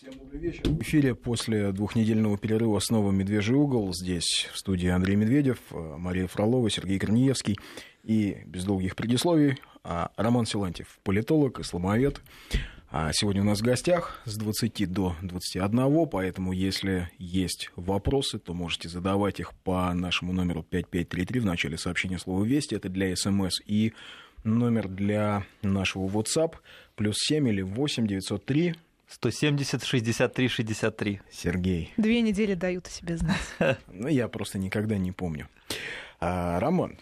В эфире после двухнедельного перерыва снова «Медвежий угол». Здесь в студии Андрей Медведев, Мария Фролова, Сергей Корнеевский и, без долгих предисловий, а, Роман Силантьев, политолог, исламовед. А сегодня у нас в гостях с 20 до 21, поэтому если есть вопросы, то можете задавать их по нашему номеру 5533 в начале сообщения слова «Вести». Это для СМС и номер для нашего WhatsApp плюс 7 или 8 903 170 63 63. Сергей. Две недели дают о себе знать. Ну, я просто никогда не помню. А, Роман,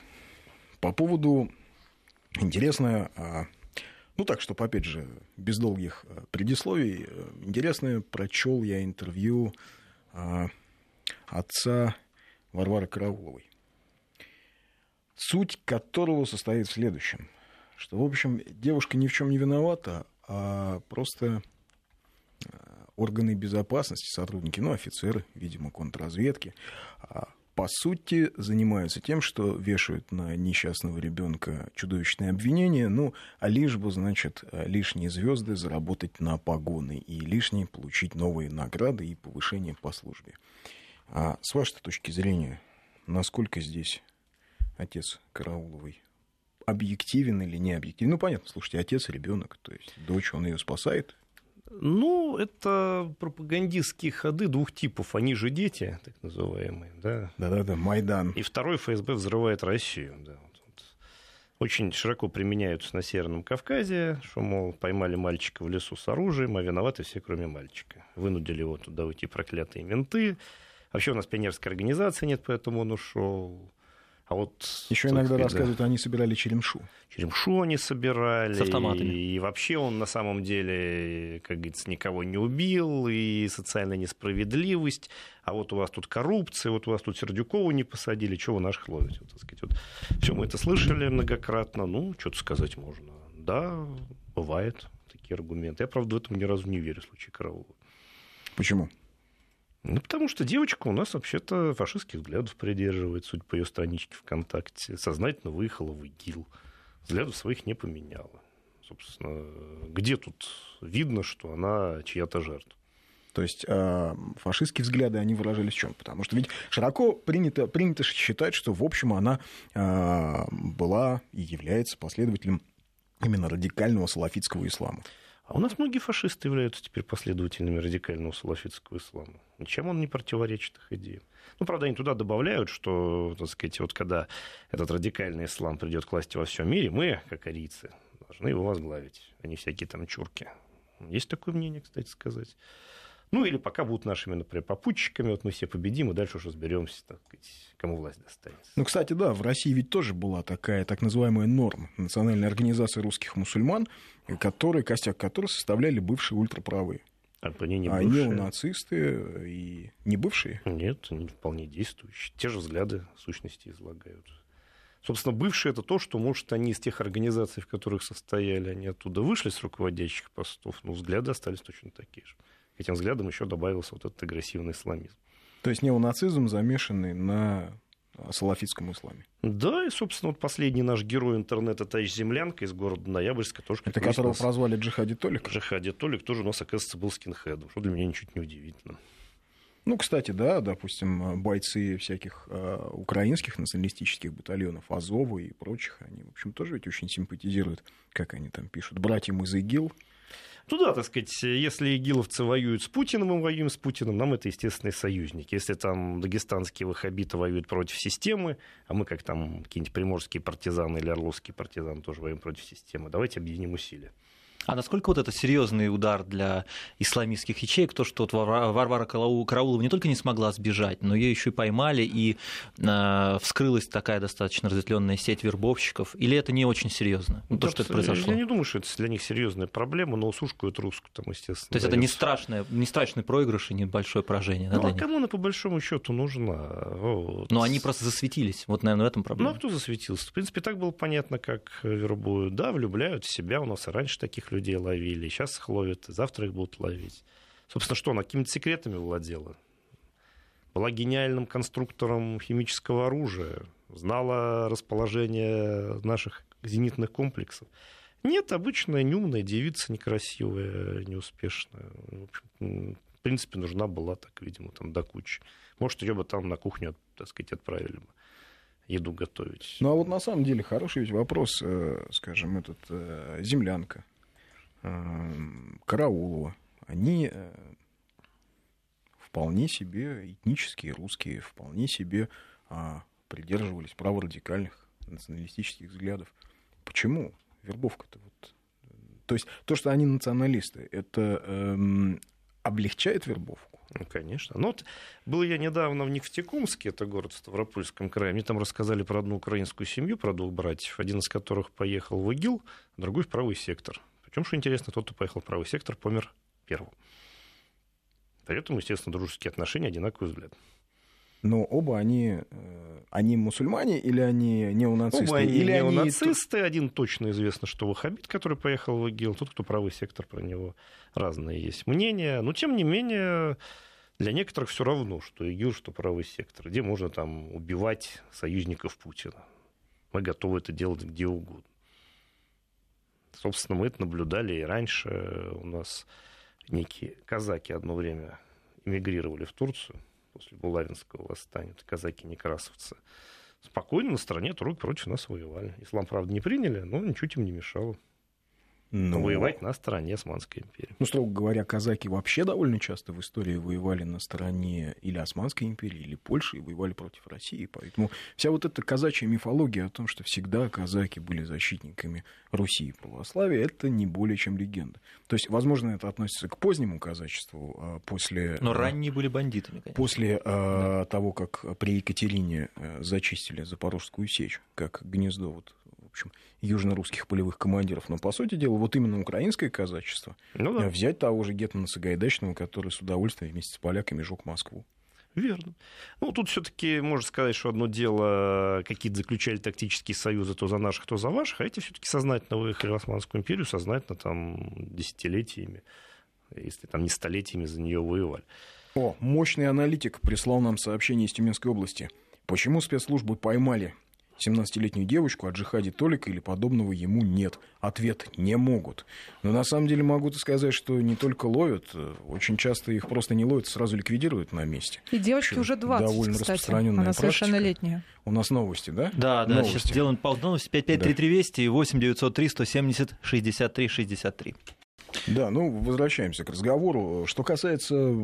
по поводу интересно, а, ну так, чтобы, опять же, без долгих а, предисловий, э, интересно прочел я интервью а, отца Варвары Карауловой, суть которого состоит в следующем, что, в общем, девушка ни в чем не виновата, а просто органы безопасности, сотрудники, ну, офицеры, видимо, контрразведки, а, по сути, занимаются тем, что вешают на несчастного ребенка чудовищные обвинения, ну, а лишь бы, значит, лишние звезды заработать на погоны и лишние получить новые награды и повышение по службе. А с вашей точки зрения, насколько здесь отец Карауловой объективен или не объективен? Ну, понятно, слушайте, отец, ребенок, то есть дочь, он ее спасает, ну, это пропагандистские ходы двух типов. Они же дети, так называемые. Да, Да-да-да, Майдан. И второй ФСБ взрывает Россию. Да. Очень широко применяются на Северном Кавказе, что, мол, поймали мальчика в лесу с оружием, а виноваты все, кроме мальчика. Вынудили его туда уйти проклятые менты. Вообще у нас пионерской организации нет, поэтому он ушел. А вот еще иногда сказать, рассказывают, да. они собирали черемшу. Черемшу они собирали. С автоматами. И вообще он на самом деле, как говорится, никого не убил, и социальная несправедливость. А вот у вас тут коррупция, вот у вас тут Сердюкову не посадили, чего вы наших ловите? Вот, так сказать. Вот. Все мы это слышали многократно. Ну, что-то сказать можно. Да, бывает такие аргументы. Я, правда, в этом ни разу не верю в случае Караулова. Почему? Ну, потому что девочка у нас вообще-то фашистских взглядов придерживает, судя по ее страничке ВКонтакте. Сознательно выехала в ИГИЛ. Взглядов своих не поменяла. Собственно, где тут видно, что она чья-то жертва? То есть э, фашистские взгляды, они выражались в чем? Потому что ведь широко принято, принято считать, что, в общем, она э, была и является последователем именно радикального салафитского ислама. А у нас многие фашисты являются теперь последователями радикального салафитского ислама. Ничем он не противоречит их идеям. Ну, правда, они туда добавляют, что, так сказать, вот когда этот радикальный ислам придет к власти во всем мире, мы, как арийцы, должны его возглавить, а не всякие там чурки. Есть такое мнение, кстати сказать. Ну, или пока будут нашими, например, попутчиками, вот мы все победим, и дальше уже разберемся, так сказать, кому власть достанется. Ну, кстати, да, в России ведь тоже была такая так называемая норма, национальная организация русских мусульман, которые, костяк которой составляли бывшие ультраправые. А они не бывшие. А неонацисты и не бывшие? Нет, они вполне действующие. Те же взгляды в сущности излагают. Собственно, бывшие это то, что, может, они из тех организаций, в которых состояли, они оттуда вышли с руководящих постов, но взгляды остались точно такие же этим взглядом еще добавился вот этот агрессивный исламизм. То есть неонацизм замешанный на салафитском исламе. Да, и, собственно, вот последний наш герой интернета, товарищ Землянка из города Ноябрьска, тоже... Это которого нас... прозвали Джихади Толик? Джихади Толик тоже у нас, оказывается, был скинхедом, что для меня ничуть не удивительно. Ну, кстати, да, допустим, бойцы всяких э, украинских националистических батальонов, Азова и прочих, они, в общем, тоже ведь очень симпатизируют, как они там пишут, братьям из ИГИЛ, ну да, так сказать, если игиловцы воюют с Путиным, мы воюем с Путиным, нам это естественные союзники. Если там дагестанские ваххабиты воюют против системы, а мы, как там какие-нибудь приморские партизаны или орловские партизаны, тоже воюем против системы, давайте объединим усилия. А насколько вот это серьезный удар для исламистских ячеек, то, что вот Варвара Караулова не только не смогла сбежать, но ее еще и поймали, и э, вскрылась такая достаточно разветвленная сеть вербовщиков, или это не очень серьезно, ну, то, что это произошло? Я не думаю, что это для них серьезная проблема, но усушкают русскую там, естественно. То есть это не, страшное, не страшный проигрыш и небольшое поражение? Да, ну, а кому она по большому счету нужна? Вот. Но они просто засветились, вот, наверное, в этом проблема. Ну, а кто засветился? В принципе, так было понятно, как вербуют. Да, влюбляют в себя, у нас и раньше таких людей ловили, сейчас их ловят, завтра их будут ловить. Собственно, что, она какими-то секретами владела? Была гениальным конструктором химического оружия, знала расположение наших зенитных комплексов. Нет, обычная неумная девица, некрасивая, неуспешная. В, общем, в принципе, нужна была так, видимо, там до кучи. Может, ее бы там на кухню, так сказать, отправили бы еду готовить. Ну, а вот на самом деле хороший ведь вопрос, э, скажем, этот э, землянка, Караулова. Они вполне себе этнические русские, вполне себе а, придерживались праворадикальных националистических взглядов. Почему вербовка-то вот? То есть то, что они националисты, это эм, облегчает вербовку? Ну, конечно. Ну, вот был я недавно в Нефтекумске, это город в Ставропольском крае. Мне там рассказали про одну украинскую семью, про двух братьев, один из которых поехал в ИГИЛ, другой в правый сектор. Причем, что интересно, тот, кто поехал в правый сектор, помер первым. Поэтому, естественно, дружеские отношения, одинаковый взгляд. Но оба они, э, они мусульмане или они неонацисты? Оба они или неонацисты. Они... Один точно известно, что ваххабит, который поехал в ИГИЛ. Тот, кто правый сектор, про него разные есть мнения. Но, тем не менее, для некоторых все равно, что ИГИЛ, что правый сектор. Где можно там убивать союзников Путина. Мы готовы это делать где угодно. Собственно, мы это наблюдали и раньше. У нас некие казаки одно время эмигрировали в Турцию после Булавинского восстания, это казаки-некрасовцы, спокойно на стороне турок против нас воевали. Ислам, правда, не приняли, но ничуть им не мешало. Но... Воевать на стороне Османской империи. Ну, строго говоря, казаки вообще довольно часто в истории воевали на стороне или Османской империи, или Польши, и воевали против России. Поэтому вся вот эта казачья мифология о том, что всегда казаки были защитниками Руси и православия, это не более чем легенда. То есть, возможно, это относится к позднему казачеству а после... Но ранние были бандитами, конечно. После да. того, как при Екатерине э, зачистили Запорожскую сечь, как гнездо вот общем, южно-русских полевых командиров. Но, по сути дела, вот именно украинское казачество ну, да. взять того же Гетмана Сагайдачного, который с удовольствием вместе с поляками жег Москву. Верно. Ну, тут все-таки можно сказать, что одно дело, какие-то заключали тактические союзы, то за наших, то за ваших, а эти все-таки сознательно выехали в Османскую империю, сознательно там десятилетиями, если там не столетиями за нее воевали. О, мощный аналитик прислал нам сообщение из Тюменской области. Почему спецслужбы поймали 17-летнюю девочку о джихаде Толика или подобного ему нет. Ответ – не могут. Но на самом деле могу сказать, что не только ловят, очень часто их просто не ловят, сразу ликвидируют на месте. И девочке уже 20, Довольно кстати. распространенная Она практика. совершеннолетняя. У нас новости, да? Да, да, новости. сейчас сделаем паузу. Новости 5533 Вести и 8 903 170 63 63. Да, ну, возвращаемся к разговору. Что касается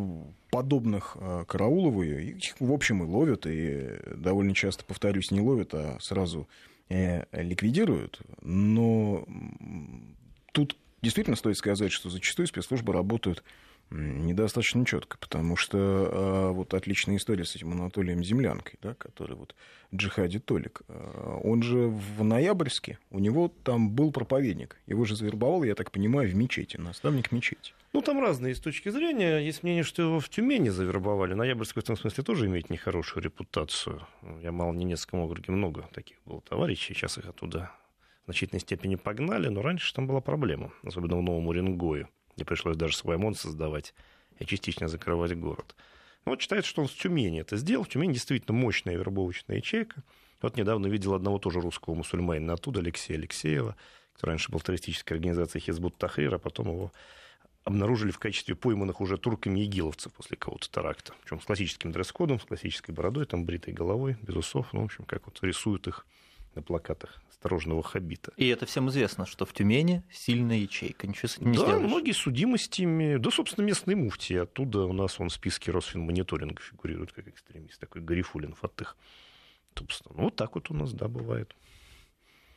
подобных э, Карауловой, их, в общем, и ловят, и довольно часто, повторюсь, не ловят, а сразу э, ликвидируют. Но тут действительно стоит сказать, что зачастую спецслужбы работают недостаточно четко, потому что э, вот отличная история с этим Анатолием Землянкой, да, который вот Джихади Толик, э, он же в Ноябрьске, у него там был проповедник, его же завербовал, я так понимаю, в мечети, наставник мечети. Ну, там разные с точки зрения. Есть мнение, что его в Тюмени завербовали. Ноябрьск в этом смысле тоже имеет нехорошую репутацию. Я мало не несколько округе много таких было товарищей, сейчас их оттуда в значительной степени погнали, но раньше там была проблема, особенно в Новом Уренгое где пришлось даже свой ОМОН создавать и частично закрывать город. Ну, вот считается, что он в Тюмени это сделал. В Тюмени действительно мощная вербовочная ячейка. Вот недавно видел одного тоже русского мусульманина оттуда, Алексея Алексеева, который раньше был террористической организацией Хизбут Тахрир, а потом его обнаружили в качестве пойманных уже турками игиловцев после какого-то теракта. Причем с классическим дресс-кодом, с классической бородой, там бритой головой, без усов. Ну, в общем, как вот рисуют их на плакатах осторожного хабита. И это всем известно, что в Тюмени сильная ячейка. Ничего с этим не да, сделаешь. многие судимостями. Да, собственно, местные муфти. Оттуда у нас он в списке Росфинмониторинга фигурирует как экстремист. Такой Гарифулин Фатых. Собственно, ну, вот так вот у нас, да, бывает.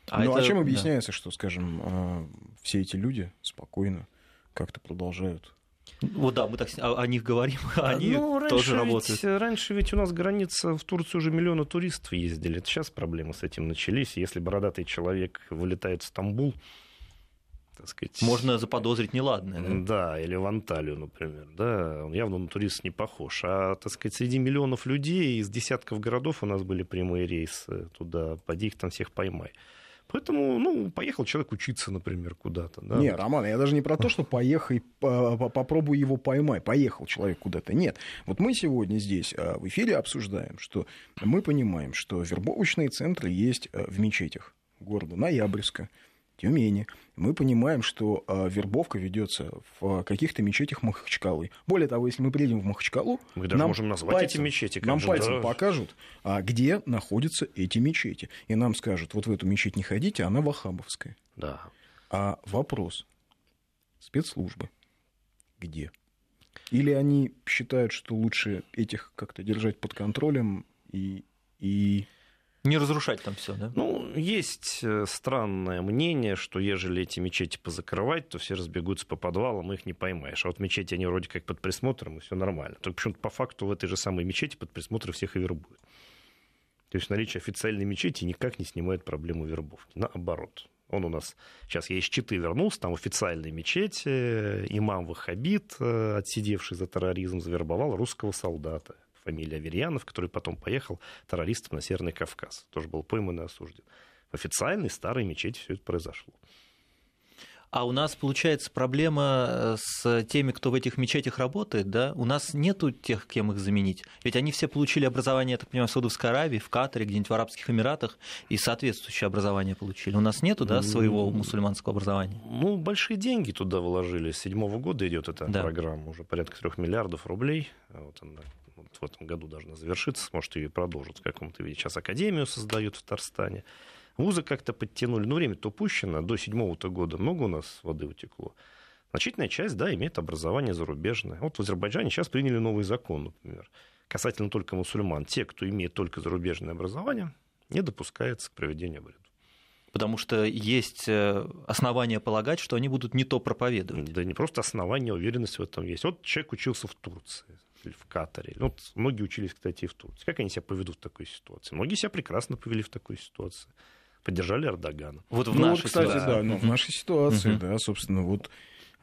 А ну, а это... а чем объясняется, да. что, скажем, а, все эти люди спокойно как-то продолжают вот да, мы так о, них говорим, а они ну, тоже работают. Ведь, раньше ведь у нас граница в Турцию уже миллионы туристов ездили. Это сейчас проблемы с этим начались. Если бородатый человек вылетает в Стамбул, так сказать... Можно заподозрить неладное. Да? да, или в Анталию, например. Да, он явно на туриста не похож. А, так сказать, среди миллионов людей из десятков городов у нас были прямые рейсы туда. Поди их там всех поймай. Поэтому, ну, поехал человек учиться, например, куда-то. Да? Не, Роман, я даже не про то, что поехай, попробуй его поймай. Поехал человек куда-то. Нет. Вот мы сегодня здесь а, в эфире обсуждаем, что мы понимаем, что вербовочные центры есть а, в мечетях города Ноябрьска, Тюмени. Мы понимаем, что э, вербовка ведется в каких-то мечетях Махачкалы. Более того, если мы приедем в Махачкалу, мы даже нам можем назвать пальцем, эти мечети. Нам же, пальцем да. покажут, а, где находятся эти мечети. И нам скажут, вот в эту мечеть не ходите, она вахабовская. Да. А вопрос, спецслужбы где? Или они считают, что лучше этих как-то держать под контролем и... и... Не разрушать там все, да? Ну, есть э, странное мнение, что ежели эти мечети позакрывать, то все разбегутся по подвалам, их не поймаешь. А вот мечети, они вроде как под присмотром, и все нормально. Только почему-то по факту в этой же самой мечети под присмотром всех и вербуют. То есть наличие официальной мечети никак не снимает проблему вербовки. Наоборот. Он у нас сейчас я из Читы вернулся, там официальной мечети, имам Вахабит, э, отсидевший за терроризм, завербовал русского солдата фамилия Аверьянов, который потом поехал террористом на Северный Кавказ. Тоже был пойман и осужден. В официальной старой мечети все это произошло. А у нас, получается, проблема э, с теми, кто в этих мечетях работает, да? У нас нету тех, кем их заменить. Ведь они все получили образование, я так понимаю, в Саудовской Аравии, в Катаре, где-нибудь в Арабских Эмиратах, и соответствующее образование получили. У нас нету, да, своего мусульманского образования? Ну, большие деньги туда вложили. С седьмого года идет эта Да. программа, уже порядка трех миллиардов рублей. Вот она вот в этом году должна завершиться, может, ее и продолжат в каком-то виде. Сейчас академию создают в Татарстане. Вузы как-то подтянули. Ну, время-то упущено. До седьмого-то года много у нас воды утекло. Значительная часть, да, имеет образование зарубежное. Вот в Азербайджане сейчас приняли новый закон, например, касательно только мусульман. Те, кто имеет только зарубежное образование, не допускается к проведению обряда. Потому что есть э, основания полагать, что они будут не то проповедовать. Да не просто основания, уверенность в этом есть. Вот человек учился в Турции или в Катаре. Ну, Вот многие учились, кстати, и в Турции. Как они себя поведут в такой ситуации? Многие себя прекрасно повели в такой ситуации. Поддержали Эрдогана. Вот в ну, нашей вот, кстати, ситуации. да, ну, в нашей ситуации, да, собственно, вот...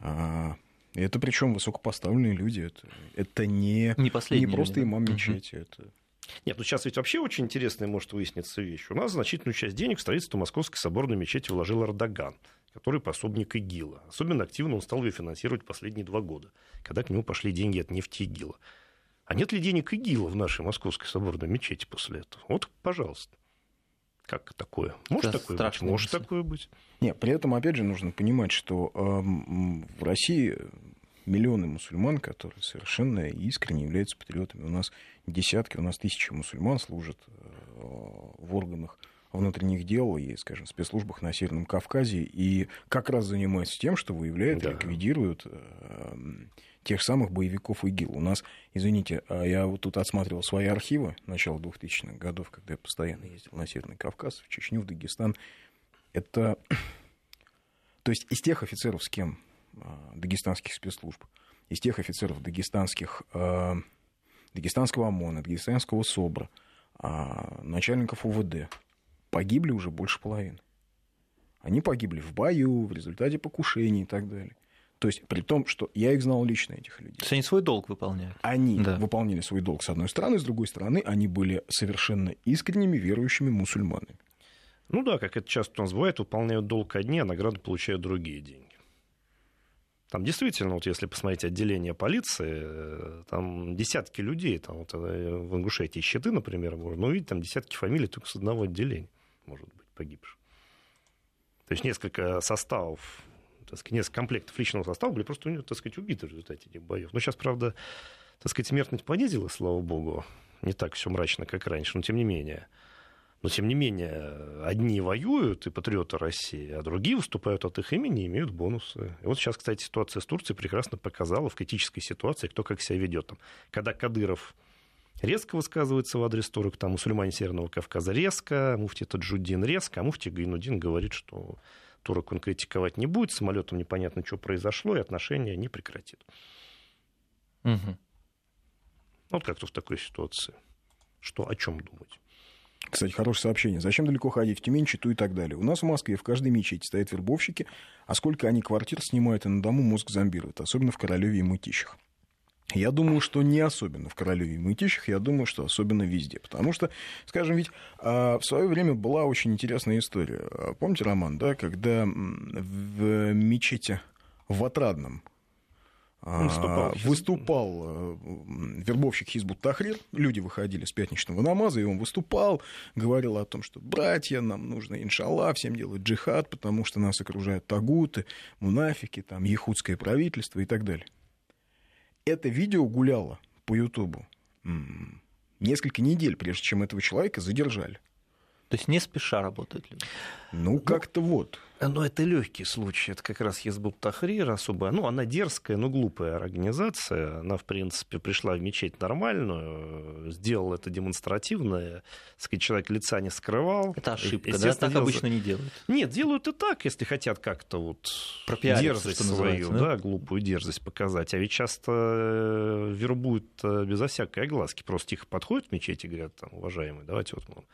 а, это причем высокопоставленные люди. Это, это не, Не не просто имам мечети. Это... Нет, ну сейчас ведь вообще очень интересная может выясниться вещь. У нас значительную часть денег в строительство Московской соборной мечети вложил Эрдоган, который пособник ИГИЛа. Особенно активно он стал ее финансировать последние два года, когда к нему пошли деньги от нефти ИГИЛа. А нет ли денег ИГИЛа в нашей Московской соборной мечети после этого? Вот, пожалуйста. Как такое? Может Это такое быть? страшная Может такое быть. Не, при этом, опять же, нужно понимать, что эм, в России миллионы мусульман, которые совершенно искренне являются патриотами. У нас десятки, у нас тысячи мусульман служат э, в органах внутренних дел и, скажем, спецслужбах на Северном Кавказе, и как раз занимаются тем, что выявляют Да. ликвидируют э, тех самых боевиков ИГИЛ. У нас, извините, а я вот тут отсматривал свои архивы начала 2000-х годов, когда я постоянно ездил на Северный Кавказ, в Чечню, в Дагестан. Это... То есть из тех офицеров, с кем дагестанских спецслужб, из тех офицеров дагестанских, а, дагестанского ОМОНа, дагестанского СОБРа, а, начальников УВД погибли уже больше половины. Они погибли в бою, в результате покушений и так далее. То есть, при том, что я их знал лично, этих людей. То есть они свой долг выполняют. Они Да. выполнили свой долг с одной стороны, с другой стороны, они были совершенно искренними верующими мусульманами. Ну да, как это часто у нас бывает, выполняют долг одни, а награды получают другие деньги. Там действительно, вот если посмотреть отделение полиции, э, там десятки людей, там вот э, в Ингушетии щиты, например, можно увидеть, там десятки фамилий только с одного отделения, может быть, погибших. То есть несколько составов, так сказать, несколько комплектов личного состава были просто, так сказать, убиты в результате этих боев. Но сейчас, правда, так сказать, смертность понизила, слава богу, не так все мрачно, как раньше, но тем не менее. Но, тем не менее, одни воюют, и патриоты России, а другие выступают от их имени и имеют бонусы. И вот сейчас, кстати, ситуация с Турцией прекрасно показала в критической ситуации, кто как себя ведет. Там, когда Кадыров резко высказывается в адрес турок, там мусульмане Северного Кавказа резко, муфти Таджуддин резко, а муфти Гайнудин говорит, что турок он критиковать не будет, самолетом непонятно, что произошло, и отношения не прекратит. Мгм. Вот как-то в такой ситуации. Что, о чем думать? Кстати, хорошее сообщение. Зачем далеко ходить в Тюмень, Читу и так далее? У нас в Москве в каждой мечети стоят вербовщики, а сколько они квартир снимают и на дому мозг зомбируют, особенно в Королеве и Мытищах. Я думаю, что не особенно в Королеве и Мытищах, я думаю, что особенно везде. Потому что, скажем, ведь а, в свое время была очень интересная история. А, Помните, Роман, да, когда в мечети в Отрадном Выступал. выступал э, вербовщик Хизбут Тахрир, люди выходили с пятничного намаза, и он выступал, говорил о том, что братья, нам нужно, иншаллах, всем делать джихад, потому что нас окружают тагуты, мунафики, там, якутское правительство и так далее. Это видео гуляло по Ютубу несколько недель, прежде чем этого человека задержали. То есть не спеша работают люди. Ну, как-то вот. Но это легкий случай. Это как раз Езбуб Тахрир особая. Ну, она дерзкая, но глупая организация. Она, в принципе, пришла в мечеть нормальную, сделала это демонстративно. Сказать, человек лица не скрывал. Это ошибка, да? Так обычно не делают. Нет, делают и так, если хотят как-то вот дерзость что свою, да? да? глупую дерзость показать. А ведь часто э, вербуют э, безо всякой огласки. Просто тихо подходят в мечеть и говорят, там, уважаемые, давайте вот мы вам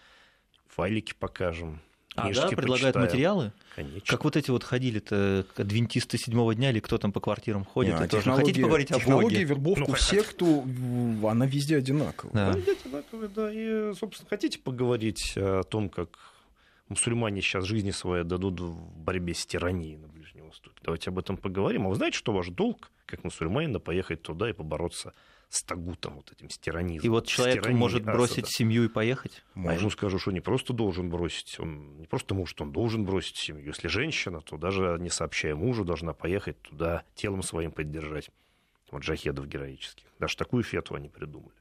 файлики покажем. А, да, предлагают почитаем». материалы? Конечно. Как вот эти вот ходили-то адвентисты седьмого дня или кто там по квартирам ходит? Не, и тоже. Хотите поговорить о технология Боге? вербовку Ну, в секту, в- она везде одинаковая. Да. Дети одинаковые, да. И, собственно, хотите поговорить о том, как мусульмане сейчас жизни свои дадут в борьбе с тиранией на Ближнем Востоке? Давайте об этом поговорим. А вы знаете, что ваш долг, как мусульманина, поехать туда и побороться с тагутом, вот этим, с тиранизмом? И вот человек может Асада? бросить семью и поехать? А я ему скажу, что не просто должен бросить, он не просто может, он должен бросить семью. Если женщина, то даже не сообщая мужу, должна поехать туда, телом своим поддержать. Вот джахедов героических. Даже такую фету они придумали.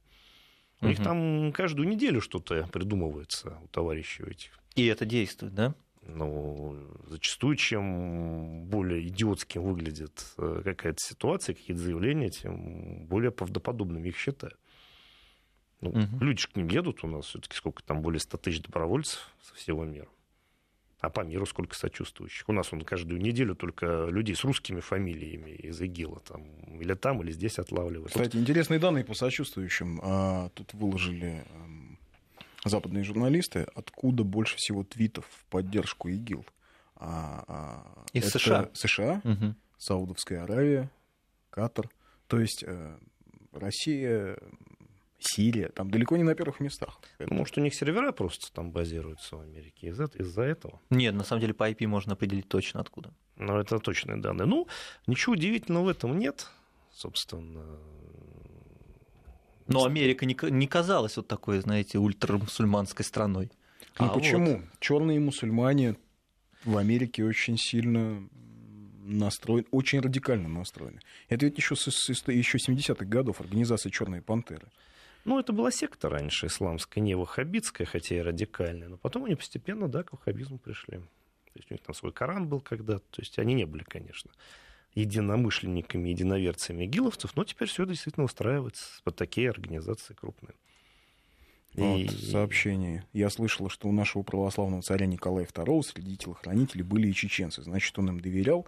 У них Мгм. там каждую неделю что-то придумывается у товарищей этих. И это действует, да? Ну, зачастую, чем более идиотским выглядит э, какая-то ситуация, какие-то заявления, тем более правдоподобными их считают. Ну, Мгм. Люди же к ним едут у нас, все-таки сколько там, более 100 тысяч добровольцев со всего мира. А по миру сколько сочувствующих. У нас он каждую неделю только людей с русскими фамилиями из ИГИЛа там или там, или здесь отлавливают. Кстати, интересные данные по сочувствующим. А, Тут выложили эм, западные журналисты, откуда больше всего твитов в поддержку ИГИЛ. А, а, Из это США. США, Мгм. Саудовская Аравия, Катар. То есть э, Россия, Сирия, там далеко не на первых местах. Ну, Может, у них сервера просто там базируются в Америке из- из-за этого. Нет, на самом деле по IP можно определить точно откуда. Но это точные данные. Ну, ничего удивительного в этом нет, собственно. Но Америка не, не казалась вот такой, знаете, ультрамусульманской страной. Ну А вот- почему? Черные мусульмане в Америке очень сильно настроены, очень радикально настроены. Это ведь еще, с, с- еще 70-х годов организация Черные пантеры. Ну, это была секта раньше исламская, не ваххабитская, хотя и радикальная. Но потом они постепенно, да, к ваххабизму пришли. То есть у них там свой Коран был когда-то. То есть они не были, конечно, единомышленниками, единоверцами игиловцев, но теперь все действительно устраивается под такие организации крупные. Вот И- сообщение. Я слышала, что у нашего православного царя Николая II среди телохранителей были и чеченцы. Значит, он им доверял.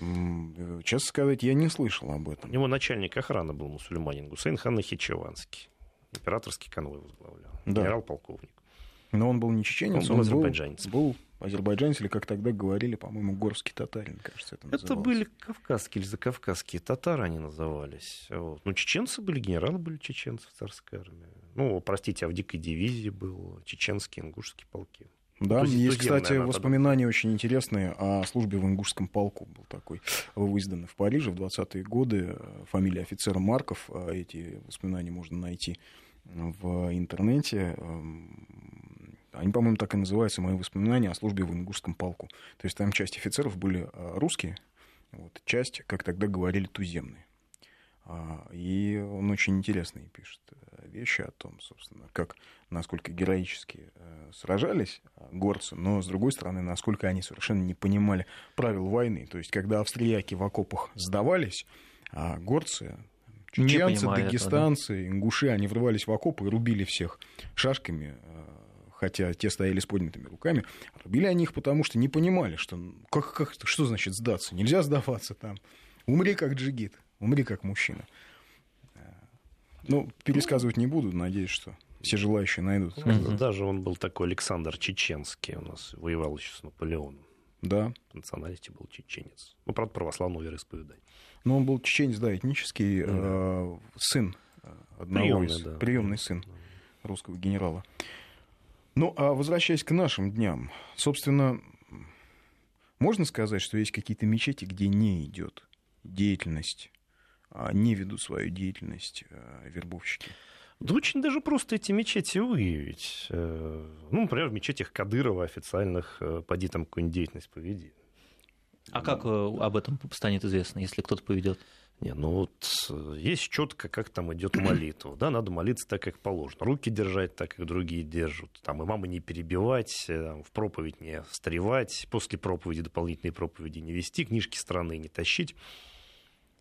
Э, Честно сказать, я не слышал об этом. него начальник охраны был мусульманин Гусейн хан Нахичеванский. Императорский конвой возглавлял. Да. Генерал-полковник. Но он был не чеченец, Он он, был был, азербайджанец, или как тогда говорили, по-моему, горский татарин, кажется, это Это называлось. были кавказские или закавказские татары они назывались. Вот. Ну, чеченцы были, генералы были чеченцы в царской армии. Ну, простите, а в дикой дивизии был чеченские, ингушские полки. Да, То есть туземная кстати, она воспоминания очень интересные о службе в Ингушском полку. Был такой выиздан в Париже в 20-е годы. Фамилия офицера Марков. а Эти воспоминания можно найти в интернете. Они, по-моему, так и называются, мои воспоминания о службе в Ингушском полку. То есть там часть офицеров были э, русские, вот, часть, как тогда говорили, туземные. А, И он очень интересные пишет э, вещи о том, собственно, как, насколько героически э, сражались э, горцы, но, с другой стороны, насколько они совершенно не понимали правил войны. То есть, когда австрияки в окопах сдавались, а горцы, чеченцы, понимали этого, дагестанцы, ингуши, они врывались в окопы и рубили всех шашками, хотя те стояли с поднятыми руками. Рубили они их потому, что не понимали, что как, как, что значит сдаться. Нельзя сдаваться там. Умри как джигит, умри как мужчина. Э, Ну, пересказывать не буду, надеюсь, что все желающие найдут. Даже он был такой Александр Чеченский у нас, воевал еще с Наполеоном. Да. По национальности был чеченец. Ну, правда, православного вероисповедания. Но он был чеченец, да, этнический э, сын э, одного Приемный, из... да. Приемный сын русского генерала. Ну, а возвращаясь к нашим дням, собственно, можно сказать, что есть какие-то мечети, где не идет деятельность а, не ведут свою деятельность а, вербовщики? Да очень даже просто эти мечети выявить. Э, ну, например, в мечетях Кадырова официальных э, поди там какую-нибудь деятельность поведи. А как э, об этом станет известно, если кто-то поведет? Не, ну вот есть четко, как там идет молитва. Да, надо молиться так, как положено. Руки держать так, как другие держат. Там имама не перебивать, в проповедь не встревать, после проповеди дополнительные проповеди не вести, книжки страны не тащить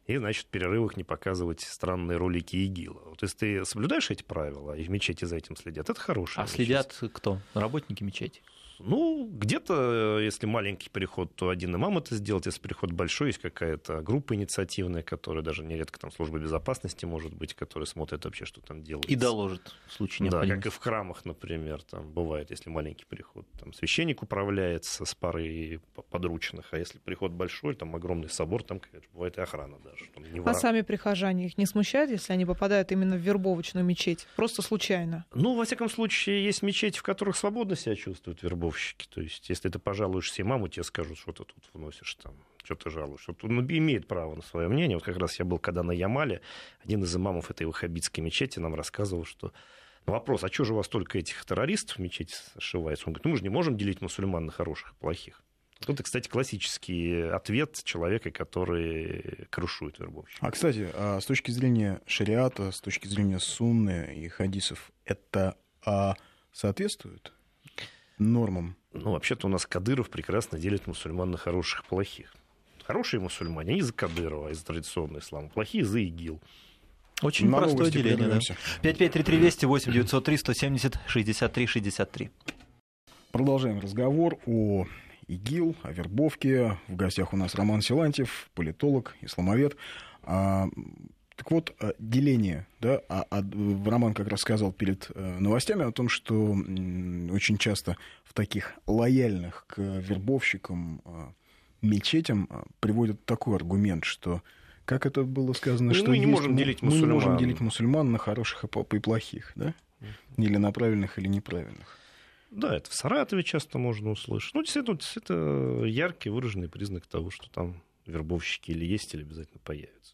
и, значит, в перерывах не показывать странные ролики ИГИЛа. Вот если ты соблюдаешь эти правила, и в мечети за этим следят, это хорошее. А следят кто? Работники мечети? Ну, где-то, э, если маленький переход, то один имам это сделать. Если переход большой, есть какая-то группа инициативная, которая даже нередко там служба безопасности может быть, которая смотрит вообще, что там делается. И доложит в случае необходимости. Да, как и в храмах, например, там бывает, если маленький переход, там священник управляется с парой подручных, а если переход большой, там огромный собор, там, конечно, бывает и охрана даже. Там не а сами прихожане их не смущают, если они попадают именно в вербовочную мечеть? Просто случайно? Ну, во всяком случае, есть мечети, в которых свободно себя чувствуют вербовщики вербовщики. То есть, если ты пожалуешься имаму, тебе скажут, что ты тут вносишь там, что ты жалуешь. Вот он имеет право на свое мнение. Вот как раз я был когда на Ямале, один из имамов этой ваххабитской мечети нам рассказывал, что ну, вопрос, а что же у вас только этих террористов в мечети сшивается? Он говорит, ну мы же не можем делить мусульман на хороших и плохих. Вот это, кстати, классический ответ человека, который крушует вербовщика. А, кстати, а с точки зрения шариата, с точки зрения сунны и хадисов, это а, соответствует нормам? Ну, вообще-то у нас Кадыров прекрасно делит мусульман на хороших и плохих. Хорошие мусульмане, они из-за Кадырова, из традиционного ислама. Плохие из-за ИГИЛ. Очень на простое деление, да. 5533 200 8 903 170 63 63. Продолжаем разговор о ИГИЛ, о вербовке. В гостях у нас Роман Силантьев, политолог, исламовед. Так вот, э, деление, да, а, а Роман как раз сказал перед э, новостями о том, что очень часто в таких лояльных к вербовщикам э, мечетям приводят такой аргумент, что как это было сказано, ну, что мы не есть, можем делить мусульман. Мы не можем делить мусульман на хороших и плохих, да? Или на правильных, или неправильных. Да, это в Саратове часто можно услышать. Ну, действительно, это яркий выраженный признак того, что там вербовщики или есть, или обязательно появятся.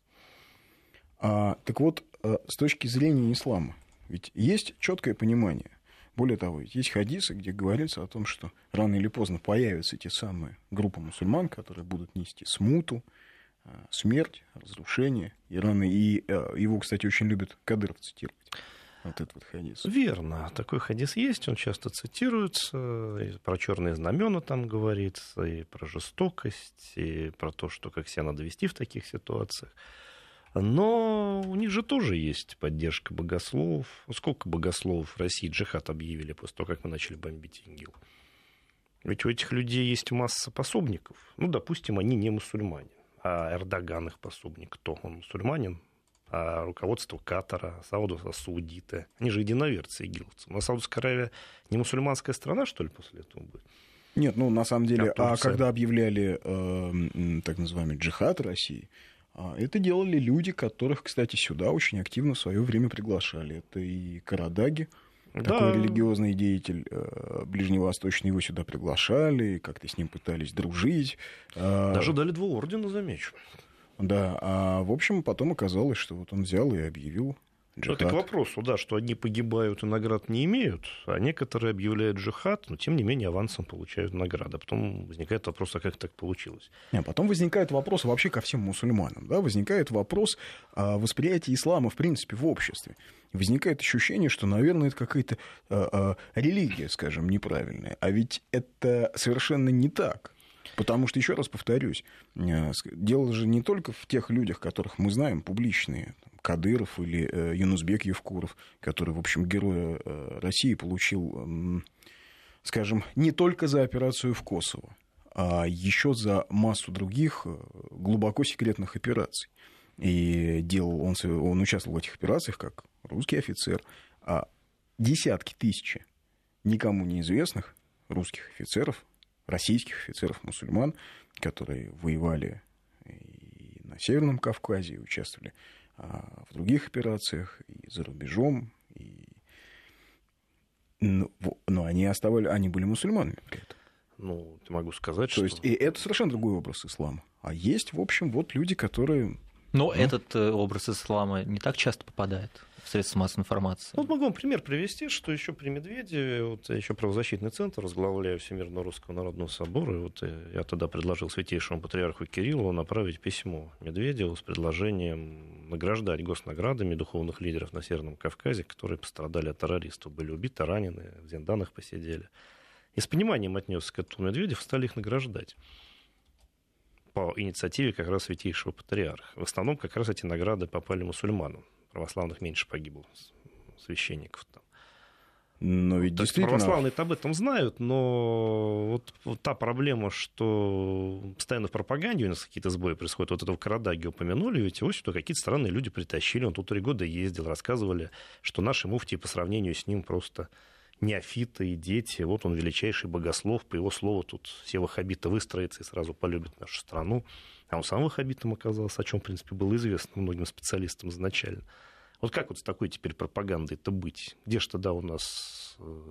А, так вот, э, с точки зрения ислама, ведь есть четкое понимание. Более того, есть хадисы, где говорится о том, что рано или поздно появятся те самые группы мусульман, которые будут нести смуту, э, смерть, разрушение. И, и э, его, кстати, очень любят Кадыров цитировать. Вот этот вот хадис. Верно. Такой хадис есть, он часто цитируется. И про черные знамена там говорится, и про жестокость, и про то, что как себя надо вести в таких ситуациях. Но у них же тоже есть поддержка богословов. Сколько богословов в России джихад объявили после того, как мы начали бомбить ИГИЛ? Ведь у этих людей есть масса пособников. Ну, допустим, они не мусульмане. А Эрдоган их пособник кто? Он мусульманин? А руководство Катара, Сауду, Саудиты. Они же единоверцы игиловцы. Но Саудовская Аравия не мусульманская страна, что ли, после этого будет? Нет, ну, на самом деле, а, а когда объявляли э, так называемый джихад России, это делали люди, которых, кстати, сюда очень активно в свое время приглашали. Это и Карадаги, да. такой религиозный деятель э, ближневосточный, его сюда приглашали, как-то с ним пытались дружить. А, Даже дали два ордена, замечу. Да, а в общем потом оказалось, что вот он взял и объявил Джихад. Это к вопросу, да, что одни погибают и наград не имеют, а некоторые объявляют джихад, но тем не менее авансом получают награды. А потом возникает вопрос, а как так получилось? А потом возникает вопрос вообще ко всем мусульманам. Да? Возникает вопрос о восприятии ислама в принципе в обществе. Возникает ощущение, что, наверное, это какая-то а, а, религия, скажем, неправильная. А ведь это совершенно не так. Потому что, еще раз повторюсь, э, дело же не только в тех людях, которых мы знаем, публичные, Кадыров или э, Юнусбек Евкуров, который, в общем, героя э, России получил, скажем, не только за операцию в Косово, а еще за массу других глубоко секретных операций. И делал, он, он участвовал в этих операциях как русский офицер, а десятки тысяч никому неизвестных русских офицеров российских офицеров-мусульман, которые воевали и на Северном Кавказе, и участвовали а, в других операциях, и за рубежом, и... Но, ну, но они оставали, они были мусульманами при этом. Ну, могу сказать, То что... есть, и это совершенно другой образ ислама. А есть, в общем, вот люди, которые Но Ну. этот э, образ ислама не так часто попадает в средства массовой информации. Ну, Вот могу вам пример привести, что еще при Медведеве, вот еще правозащитный центр, возглавляю Всемирного Русского Народного Собора, и вот э, я тогда предложил святейшему патриарху Кириллу направить письмо Медведеву с предложением награждать госнаградами духовных лидеров на Северном Кавказе, которые пострадали от террористов, были убиты, ранены, в зенданах посидели. И с пониманием отнесся к этому Медведев, стали их награждать по инициативе как раз святейшего патриарха. В основном как раз эти награды попали мусульманам. Православных меньше погибло священников там. Но ведь То есть действительно... православные об этом знают, но вот, вот та проблема, что постоянно в пропаганде у нас какие-то сбои происходят. Вот этого Карадаги упомянули, ведь его сюда какие-то странные люди притащили. Он тут три года ездил, рассказывали, что наши муфтии по сравнению с ним просто неофиты и дети. Вот он величайший богослов. По его слову, тут все ваххабиты выстроятся и сразу полюбят нашу страну. А он сам ваххабитом оказался, о чем, в принципе, было известно многим специалистам изначально. Вот как вот с такой теперь пропагандой-то быть? Где же тогда у нас э,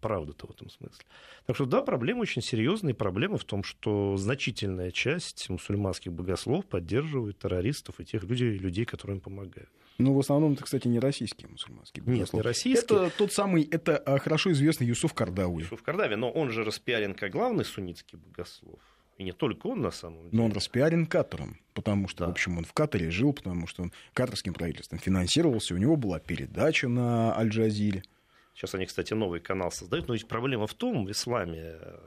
правда-то в этом смысле? Так что да, проблема очень серьезная. Проблема в том, что значительная часть мусульманских богослов поддерживает террористов и тех людей, людей которые им помогают. Ну, в основном, это, кстати, не российские мусульманские Нет, богословы. не российские. Это тот самый, это а, хорошо известный Юсуф Кардауи. в Кардаве, но он же распиарен как главный суннитский богослов. И не только он на самом деле. Но он распиарен Катаром, потому что, Да. в общем, он в Катаре жил, потому что он катарским правительством финансировался, у него была передача на Аль-Джазире. Сейчас они, кстати, новый канал создают. Но ведь проблема в том, в исламе э,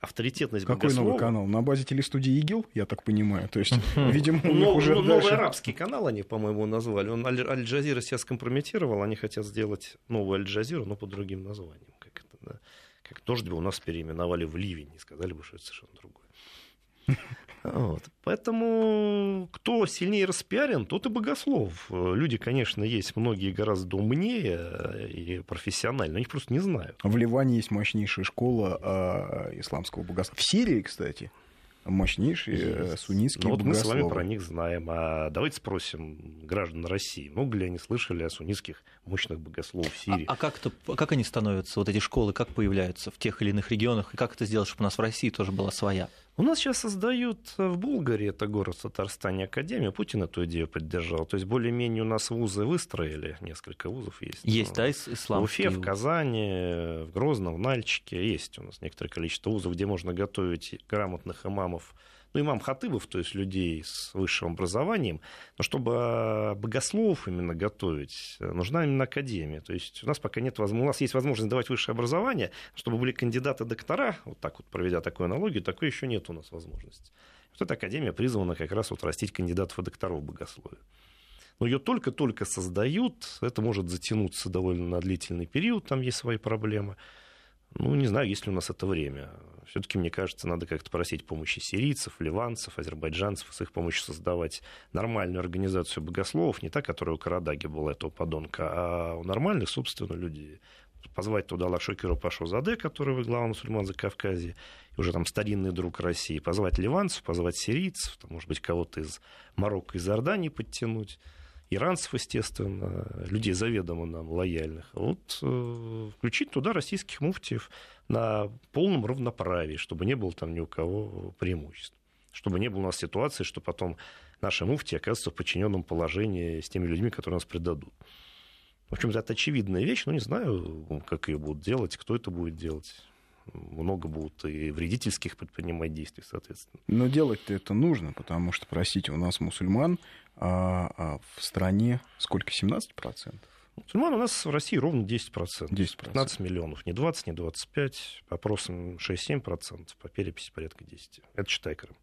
авторитетность Какой богослова... новый канал? На базе телестудии ИГИЛ, я так понимаю. То есть, видимо, у них Ну, уже ну, дальше- Новый арабский канал они, по-моему, назвали. Он Аль- Аль-Джазира себя скомпрометировал, они хотят сделать новую Аль-Джазиру, но под другим названием. Как дождь бы у нас переименовали в Ливень, и сказали бы, что это совершенно другое. Вот. Поэтому кто сильнее распиарен, тот и богослов. Люди, конечно, есть многие гораздо умнее и профессиональные, но они просто не знают. В Ливане есть мощнейшая школа а, исламского богословия. В Сирии, кстати, мощнейшие э, Есть. суннитские Ну, вот мы с вами богословы. про них знаем. А давайте спросим граждан России, много ли они слышали о суннитских мощных богословах в Сирии? А, а как, это, как они становятся, вот эти школы, как появляются в тех или иных регионах, и как это сделать, чтобы у нас в России тоже была своя? У нас сейчас создают в Булгарии, это город в Татарстане, академию. Путин эту идею поддержал. То есть более-менее у нас вузы выстроили, несколько вузов есть. Есть, Ну, да, В исламские? Уфе, в Казани, в Грозном, в Нальчике есть у нас некоторое количество вузов, где можно готовить грамотных имамов, ну, имам хатыбов, то есть людей с высшим образованием, но чтобы богословов именно готовить, нужна именно академия. То есть у нас пока нет возможности, у нас есть возможность давать высшее образование, чтобы были кандидаты-доктора, вот так вот проведя такую аналогию, такой еще нет у нас возможности. Вот эта академия призвана как раз вот растить кандидатов и докторов богословия. Но ее только-только создают, это может затянуться довольно на длительный период, там есть свои проблемы. Ну, не знаю, есть ли у нас это время. Все-таки, мне кажется, надо как-то просить помощи сирийцев, ливанцев, азербайджанцев, с их помощью создавать нормальную организацию богословов, не та, которая у Карадаги была, этого подонка, а у нормальных, собственно, людей. Позвать туда Лашокиру Пашу Заде, который вы глава мусульман за Кавказе, и уже там старинный друг России, позвать ливанцев, позвать сирийцев, там, может быть, кого-то из Марокко, из Иордании подтянуть, иранцев, естественно, людей заведомо нам лояльных. Вот э, включить туда российских муфтиев на полном равноправии, чтобы не было там ни у кого преимуществ. Чтобы не было у нас ситуации, что потом наши муфти оказываются в подчиненном положении с теми людьми, которые нас предадут. В общем, это очевидная вещь, но не знаю, как ее будут делать, кто это будет делать. Много будут и вредительских предпринимать действий, соответственно. Но делать-то это нужно, потому что, простите, у нас мусульман а, а в стране сколько, 17%? Мусульман у нас в России ровно 10%. 10%. 15 миллионов. Не 20, не 25. По опросам 6-7%. По переписи порядка 10. Это считай Крым.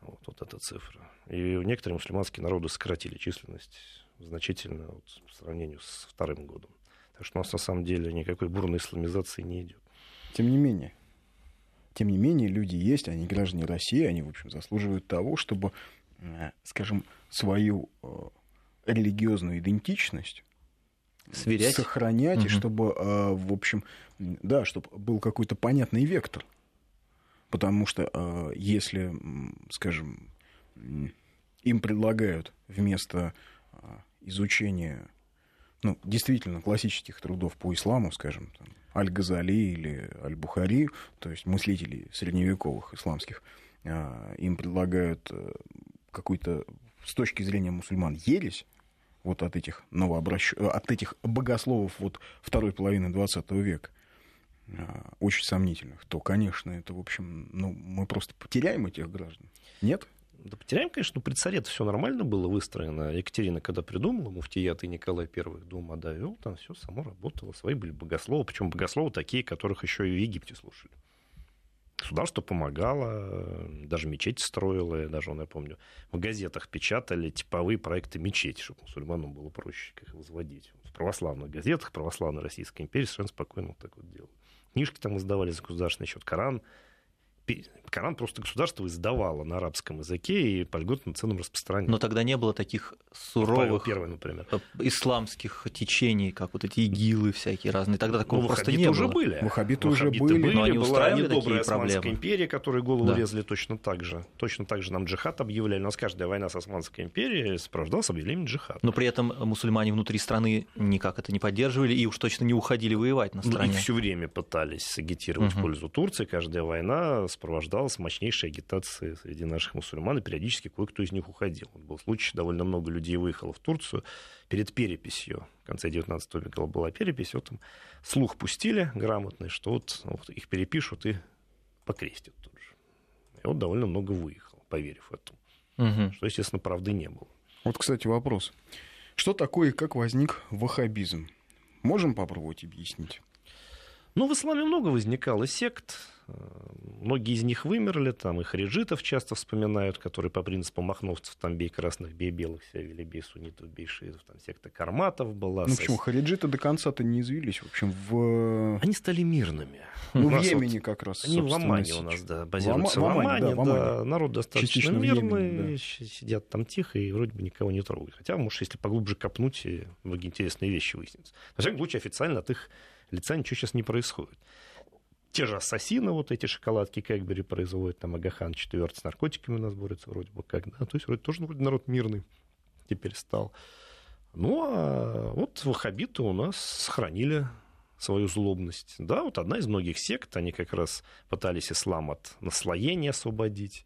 Вот, вот эта цифра. И некоторые мусульманские народы сократили численность значительно вот, по сравнению с вторым годом. Так что у нас на самом деле никакой бурной исламизации не идет. Тем не менее, тем не менее, люди есть, они граждане России, они, в общем, заслуживают того, чтобы, э, скажем, свою э, религиозную идентичность Сверять. сохранять, и Мгм. чтобы, э, в общем, да, чтобы был какой-то понятный вектор. Потому что э, если, скажем, им предлагают вместо изучения ну, действительно классических трудов по исламу, скажем, там, Аль-Газали или Аль-Бухари, то есть мыслителей средневековых исламских, им предлагают какой-то с точки зрения мусульман ересь, вот от этих новообращ... от этих богословов вот второй половины 20 века, а, очень сомнительных, то, конечно, это, в общем, ну, мы просто потеряем этих граждан. Нет? Да потеряем, конечно, но при царе все нормально было выстроено. Екатерина, когда придумала муфтият и Николай I Дума довел, там все само работало. Свои были богословы, причем богословы такие, которых еще и в Египте слушали. Государство помогало, даже мечеть строило, даже, я помню, в газетах печатали типовые проекты мечети, чтобы мусульманам было проще их возводить. В православных газетах, православной Российской империи совершенно спокойно вот так вот делали. Книжки там издавали за государственный счет, Коран Коран просто государство издавало на арабском языке и по льготным ценам распространяли. Но тогда не было таких суровых Первый, например. Э, исламских течений, как вот эти игилы всякие разные. Тогда такого ну, просто не уже было. были. Ваххабиты уже были. были. Но они была недобрая Османская империя, которые голову да. резали точно так же. Точно так же нам джихад объявляли. У нас каждая война с Османской империей сопровождалась объявлением джихада. Но при этом мусульмане внутри страны никак это не поддерживали и уж точно не уходили воевать на стороне. Ну, и все время пытались агитировать угу. в пользу Турции. Каждая война сопровождалась сопровождалась мощнейшей агитацией среди наших мусульман, и периодически кое-кто из них уходил. Был случай, довольно много людей выехало в Турцию перед переписью. В конце 19 века была перепись, вот там слух пустили грамотный, что вот, вот их перепишут и покрестят тут же. И вот довольно много выехало, поверив этому. Угу. Что, естественно, правды не было. Вот, кстати, вопрос. Что такое и как возник ваххабизм? Можем попробовать объяснить? Ну, в исламе много возникало сект. Многие из них вымерли, там и хариджитов часто вспоминают, которые по принципу махновцев, там бей красных, бей белых, себя вели, бей суннитов, бей шиитов, там секта карматов была. Ну почему, хариджиты до конца-то не извились, в общем, в... Они стали мирными. Ну, в Йемене вот, как раз, Они в Омане у нас, да, базируются в Омане, в Омане, да, да, народ достаточно мирный, Йемене, да. сидят там тихо и вроде бы никого не трогают. Хотя, может, если поглубже копнуть, многие интересные вещи выяснятся. Во всяком случае, официально от их лица ничего сейчас не происходит те же ассасины, вот эти шоколадки Кэгбери производят, там Агахан четвертый с наркотиками у нас борется вроде бы как, да, то есть вроде тоже вроде народ мирный теперь стал. Ну, а вот ваххабиты у нас сохранили свою злобность. Да, вот одна из многих сект, они как раз пытались ислам от наслоения освободить,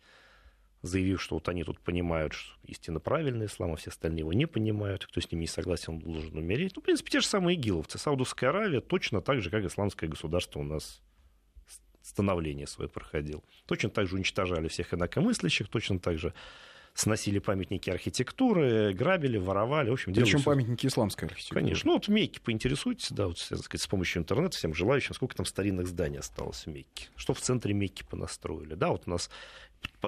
заявив, что вот они тут понимают, что истинно правильный ислам, а все остальные его не понимают, кто с ними не согласен, он должен умереть. Ну, в принципе, те же самые игиловцы. Саудовская Аравия точно так же, как исламское государство у нас становление свое проходил. Точно так же уничтожали всех инакомыслящих, точно так же сносили памятники архитектуры, грабили, воровали. В общем, Причем все... памятники исламской архитектуры. Конечно. Ну, вот в Мекке поинтересуйтесь, да, вот, так сказать, с помощью интернета всем желающим, сколько там старинных зданий осталось в Мекке. Что в центре Мекки понастроили. Да, вот у нас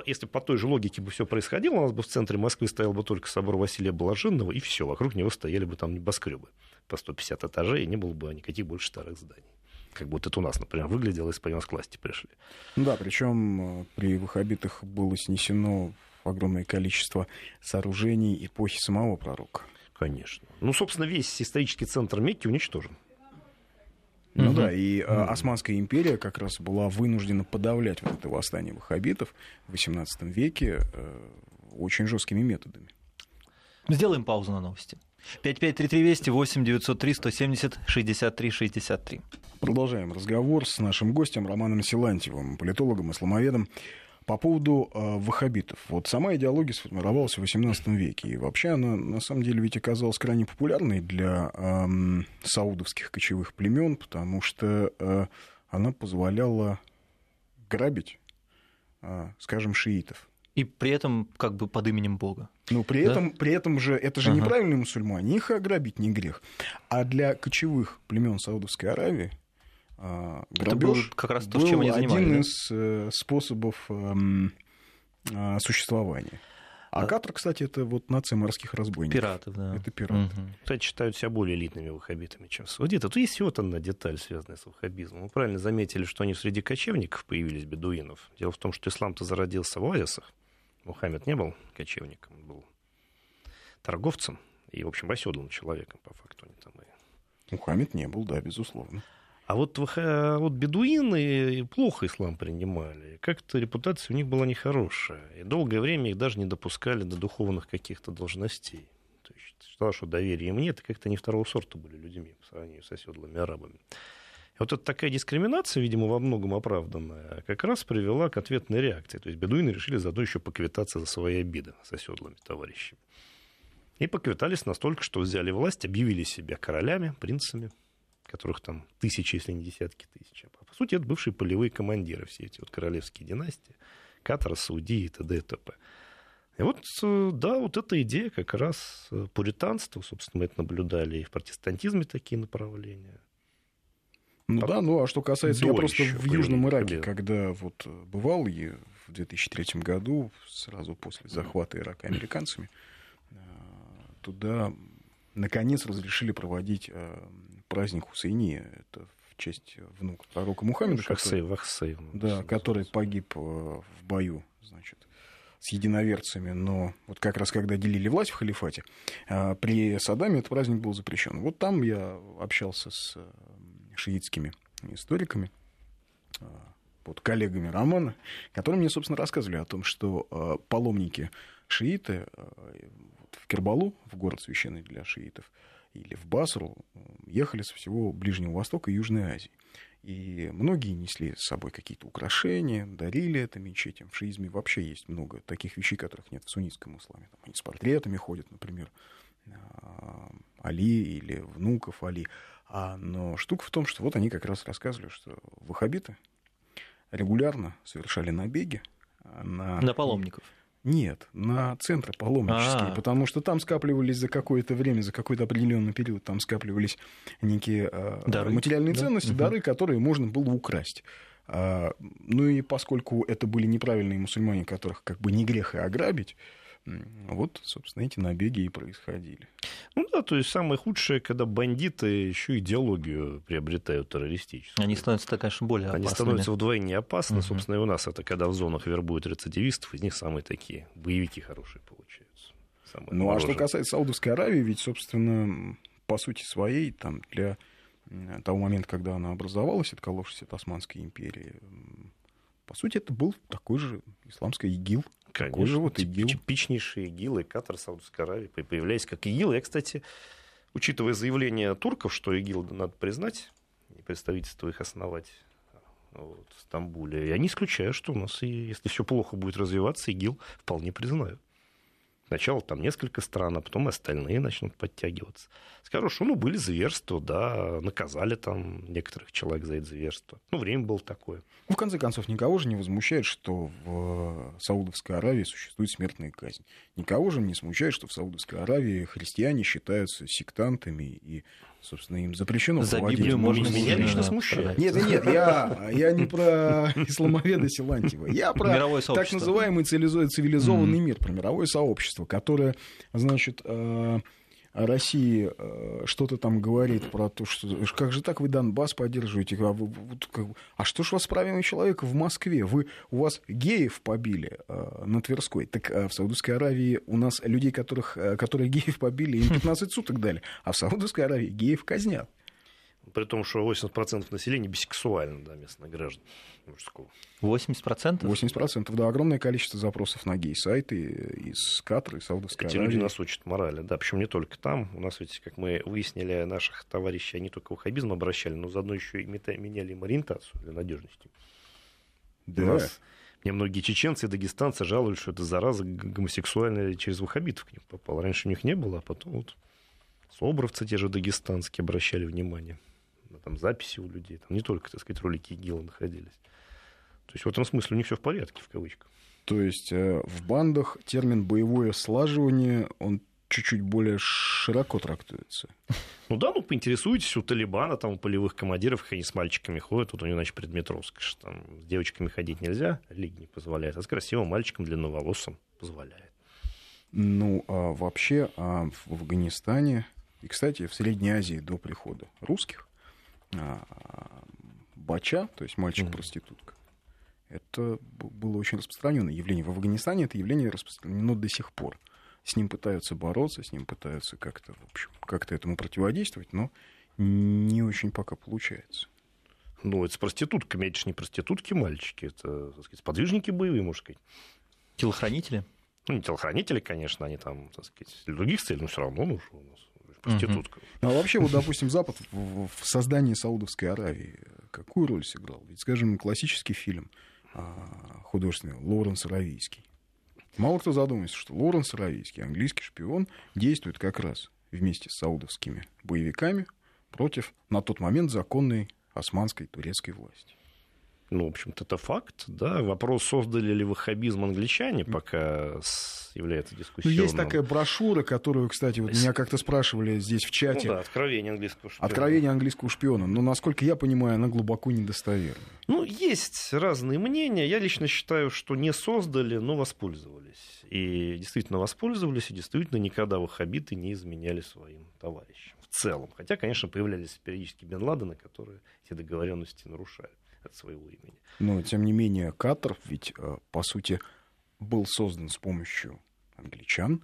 если по той же логике бы все происходило, у нас бы в центре Москвы стоял бы только собор Василия Блаженного, и все, вокруг него стояли бы там небоскребы по 150 этажей, и не было бы никаких больше старых зданий как будто это у нас, например, выглядело, если бы они к власти пришли. Да, причем э, при ваххабитах было снесено огромное количество сооружений эпохи самого пророка. Конечно. Ну, собственно, весь исторический центр Мекки уничтожен. Ну угу. да, и угу. Османская империя как раз была вынуждена подавлять вот это восстание ваххабитов в XVIII веке э, очень жесткими методами. Сделаем паузу на новости. 5533 Вести, 8 903 170 63 63. Продолжаем разговор с нашим гостем Романом Силантьевым, политологом, исламоведом, по поводу э, ваххабитов. Вот сама идеология сформировалась в XVIII веке, и вообще она, на самом деле, ведь оказалась крайне популярной для э, саудовских кочевых племен, потому что э, она позволяла грабить, э, скажем, шиитов. И при этом как бы под именем Бога. Ну, при, да? этом, при этом же это же ага. неправильные мусульмане, их ограбить не грех. А для кочевых племен Саудовской Аравии э, грабеж как раз то, чем они занимались, один да? из э, способов э, э, существования. А да. Катар, кстати, это вот нация морских разбойников. Пиратов, да. Это пираты. Угу. Кстати, считают себя более элитными ваххабитами, чем саудиты. Тут есть вот одна деталь, связанная с ваххабизмом. Вы правильно заметили, что они среди кочевников появились, бедуинов. Дело в том, что ислам-то зародился в оазисах. Мухаммед не был кочевником, он был торговцем и, в общем, оседлым человеком, по факту. Они там и... Мухаммед не был, да, безусловно. А вот, вот бедуины плохо ислам принимали. Как-то репутация у них была нехорошая. И долгое время их даже не допускали до духовных каких-то должностей. То есть считалось, что доверия им нет, и как-то не второго сорта были людьми по сравнению с оседлыми арабами. Вот эта такая дискриминация, видимо, во многом оправданная, как раз привела к ответной реакции. То есть бедуины решили заодно еще поквитаться за свои обиды с оседлыми товарищами. И поквитались настолько, что взяли власть, объявили себя королями, принцами, которых там тысячи, если не десятки тысяч. А по сути, это бывшие полевые командиры, все эти вот королевские династии, Катара, Саудии и т.д. и т.п. И вот, э, да, вот эта идея как раз э, пуританства, собственно, мы это наблюдали и в протестантизме такие направления. Ну да, ну а что касается, я просто в Южном Ираке, когда вот э, бывал и в 2003 году, сразу после захвата Ирака американцами, туда наконец разрешили проводить праздник Хусейни, это в честь внука пророка Мухаммеда, Вахсей, который, Вахсей, да, который погиб в бою, значит, с единоверцами, но вот как раз когда делили власть в халифате, при Саддаме этот праздник был запрещен. Вот там я общался с э, шиитскими историками, а, вот коллегами Романа, которые мне, собственно, рассказывали о том, что а, паломники шииты в Кербалу, в город священный для шиитов, или в Басру, ехали со всего Ближнего Востока и Южной Азии. И многие несли с собой какие-то украшения, дарили это мечетям. В шиизме вообще есть много таких вещей, которых нет в суннитском исламе. Там они с портретами ходят, например, а, Али или внуков Али. А, но штука в том, что вот они как раз рассказывали, что ваххабиты регулярно совершали набеги на... На паломников. Нет, на центры паломнические, А-а-а. потому что там скапливались за какое-то время, за какой-то определенный период, там скапливались некие а, дары. материальные да? ценности, угу. дары, которые можно было украсть. А, ну и поскольку это были неправильные мусульмане, которых как бы не грех и ограбить, вот, собственно, эти набеги и происходили. Ну да, то есть самое худшее, когда бандиты еще идеологию приобретают террористическую. Они становятся, конечно, более опасными. Они становятся вдвойне опасны. Угу. Собственно, и у нас это когда в зонах вербуют рецидивистов, из них самые такие боевики хорошие получаются. Самые ну а что касается Саудовской Аравии, ведь, собственно, по сути своей, там, для того момента, когда она образовалась, отколовшись от Османской империи, по сути, это был такой же исламский ИГИЛ. Конечно, вот ИГИЛ. Типичнейший ИГИЛ и Катар, Саудовская Аравия, появляясь как ИГИЛ. Я, кстати, учитывая заявление турков, что ИГИЛ надо признать, и представительство их основать вот, в Стамбуле, я не исключаю, что у нас, и, если все плохо будет развиваться, ИГИЛ вполне признают. Сначала там несколько стран, а потом остальные начнут подтягиваться. Скажу, что ну, были зверства, да, наказали там некоторых человек за это зверство. Ну, время было такое. Ну, в конце концов, никого же не возмущает, что в Саудовской Аравии существует смертная казнь. Никого же не смущает, что в Саудовской Аравии христиане считаются сектантами и собственно, им запрещено За проводить... Библию можно меня лично смущает. Нет, нет, я, я не про исламоведа Силантьева. Я про так называемый цивилизованный мир, про мировое сообщество, которое, значит, э, России э, что-то там говорит про то, что как же так вы Донбасс поддерживаете, а, вы, как, а что ж вас правильный человек в Москве? Вы, у вас геев побили э, на Тверской, так э, в Саудовской Аравии у нас людей, которых, э, которые геев побили, им 15 суток дали, а в Саудовской Аравии геев казнят. При том, что 80% населения бисексуально, да, местных граждан мужского. 80%? 80%, да, огромное количество запросов на гей-сайты из Катара, из Саудовской Эти Аравии. люди нас учат морали, да, причем не только там. У нас ведь, как мы выяснили, наших товарищей, они только ваххабизм обращали, но заодно еще и меняли им ориентацию для надежности. Да. У нас мне многие чеченцы и дагестанцы жалуются, что это зараза гомосексуальная через ваххабитов к ним попала. Раньше у них не было, а потом вот собровцы те же дагестанские обращали внимание там записи у людей, там не только, так сказать, ролики ИГИЛа находились. То есть в этом смысле у них все в порядке, в кавычках. То есть э, в бандах термин «боевое слаживание», он чуть-чуть более широко трактуется. Ну да, ну поинтересуйтесь у Талибана, там у полевых командиров, как они с мальчиками ходят, вот у них, значит, предметровская, что там с девочками ходить нельзя, лиги не позволяет, а с красивым мальчиком длинноволосым позволяет. Ну, а вообще а в Афганистане, и, кстати, в Средней Азии до прихода русских, бача, то есть мальчик-проститутка, это было очень распространенное явление. В Афганистане это явление распространено до сих пор. С ним пытаются бороться, с ним пытаются как-то, в общем, как-то этому противодействовать, но не очень пока получается. Ну, это с проститутками, это же не проститутки, мальчики, это, так сказать, сподвижники боевые, можно сказать. Телохранители? Ну, не телохранители, конечно, они там, так сказать, для других целей, но все равно, ну, у нас проститутка. Ну, а вообще, вот, допустим, Запад в, создании Саудовской Аравии какую роль сыграл? Ведь, скажем, классический фильм а, художественный Лоуренс Аравийский. Мало кто задумывается, что Лоуренс Аравийский, английский шпион, действует как раз вместе с саудовскими боевиками против на тот момент законной османской турецкой власти. Ну, в общем-то, это факт, да. Вопрос, создали ли ваххабизм англичане, пока является дискуссионным. Ну, есть такая брошюра, которую, кстати, вот меня как-то спрашивали здесь в чате. Ну, да, «Откровение английского шпиона». «Откровение английского шпиона». Но, насколько я понимаю, она глубоко недостоверна. Ну, есть разные мнения. Я лично считаю, что не создали, но воспользовались. И действительно воспользовались, и действительно никогда ваххабиты не изменяли своим товарищам. В целом. Хотя, конечно, появлялись периодически Бен Ладены, которые эти договоренности нарушали от своего имени. Но, тем не менее, Катар ведь, э, по сути, был создан с помощью англичан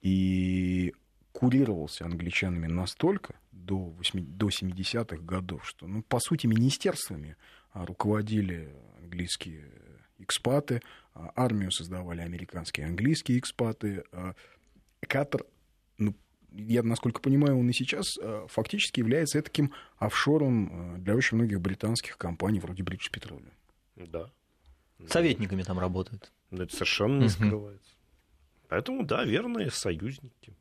и курировался англичанами настолько до, 8, до 70-х годов, что, ну, по сути, министерствами а, руководили английские экспаты, а, армию создавали американские и английские экспаты. А, Катар, я, насколько понимаю, он и сейчас э, фактически является таким офшором э, для очень многих британских компаний, вроде British Petroleum. Да. Советниками там работают. Но это совершенно не скрывается. Поэтому, да, верные союзники.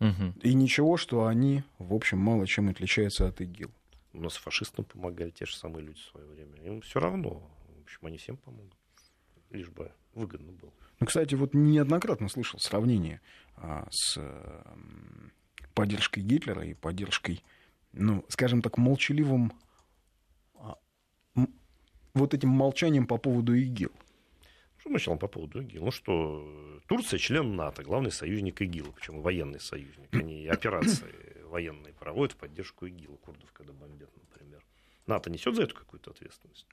Угу. И ничего, что они, в общем, мало чем отличаются от ИГИЛ. У нас фашистам помогали те же самые люди в свое время. Им все равно. В общем, они всем помогут. Лишь бы выгодно было. Ну, кстати, вот неоднократно слышал сравнение а, с а, поддержкой Гитлера и поддержкой, ну, скажем так, молчаливым а, м, вот этим молчанием по поводу ИГИЛ. Что мы по поводу ИГИЛ? Ну что, Турция член НАТО, главный союзник ИГИЛа, причем военный союзник. Они операции военные проводят в поддержку ИГИЛа, курдов, когда бомбят, например. НАТО несет за это какую-то ответственность?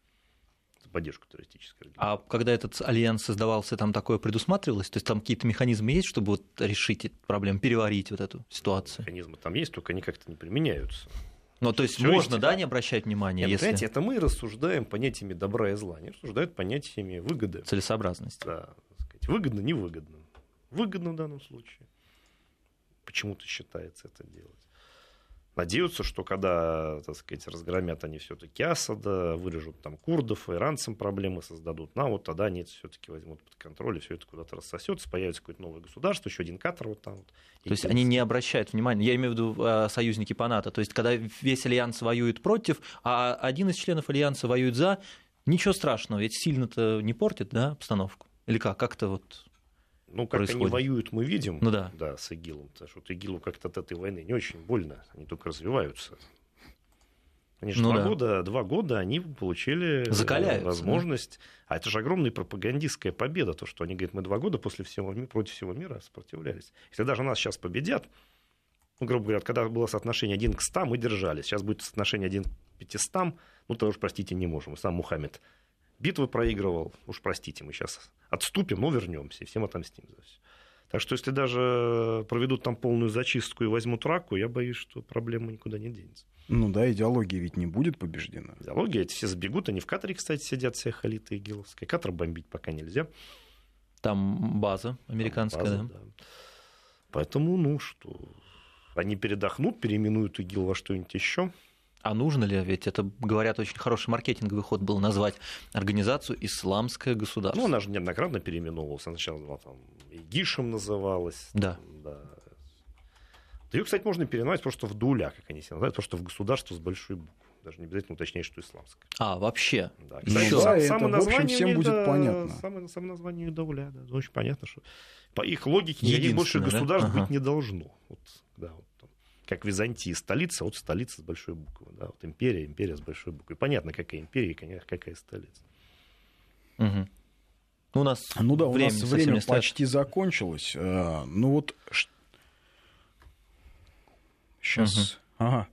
Поддержку террористической. А когда этот альянс создавался, там такое предусматривалось? То есть там какие-то механизмы есть, чтобы вот решить эту проблему, переварить вот эту ситуацию? Механизмы там есть, только они как-то не применяются. Ну, то есть Всё можно, есть. да, не обращать внимания, Нет, если Понимаете, это мы рассуждаем понятиями добра и зла, они рассуждают понятиями выгоды. целесообразность. Да, сказать, выгодно, невыгодно. Выгодно в данном случае. Почему-то считается это делать. Надеются, что когда, так сказать, разгромят они все-таки Асада, вырежут там курдов, иранцам проблемы создадут, ну, а вот тогда они все-таки возьмут под контроль, и все это куда-то рассосется, появится какое-то новое государство, еще один Катар вот там вот. То есть они не обращают внимания, я имею в виду э, союзники по НАТО, то есть когда весь альянс воюет против, а один из членов альянса воюет за, ничего страшного, ведь сильно-то не портит, да, обстановку? Или как? Как-то вот... Ну, как происходит. они воюют, мы видим, Ну да. да, с ИГИЛом. Потому что вот ИГИЛу как-то от этой войны не очень больно, они только развиваются. Они же Ну два, да. года, два года они получили э, Закаляются, возможность. А это же огромная пропагандистская победа, то, что они говорят, мы два года после всего, против всего мира сопротивлялись. Если даже нас сейчас победят, ну, грубо говоря, когда было соотношение 1 к 100, мы держались. Сейчас будет соотношение 1 к 500, ну, то уж, простите, не можем. И сам Мухаммед битвы проигрывал, уж простите, мы сейчас отступим, но вернемся и всем отомстим за все. Так что если даже проведут там полную зачистку и возьмут раку, я боюсь, что проблема никуда не денется. Ну да, идеология ведь не будет побеждена. Идеология, эти все сбегут, они в Катаре, кстати, сидят, все халиты игиловские. Катар бомбить пока нельзя. Там база американская, База, да. да. Поэтому, ну что, они передохнут, переименуют ИГИЛ во что-нибудь еще. А нужно ли? Ведь это, говорят, очень хороший маркетинговый ход был назвать организацию «Исламское государство». Ну, она же неоднократно переименовывалась. Сначала была там ИГИШем называлась. Да. да. Ее, кстати, можно переименовать просто в Дуля, как они себя называют, просто в государство с большой буквы. Даже не обязательно уточнять, что исламское. А, вообще? Да. Ну Кстати, да, сам- это, самое в общем, название всем у них, будет да, понятно. Самое, самое название Дуля, да, очень понятно, что по их логике никаких больше да? государств Ага. быть не должно. Вот, да, вот, там. Как Византия столица, вот столица с большой буквы. Да, вот империя, империя с большой буквы. Понятно, какая империя и конечно, какая столица. Мгм. Ну, у нас Ну да, у нас время почти закончилось. Э, Ну вот... Сейчас... Ага.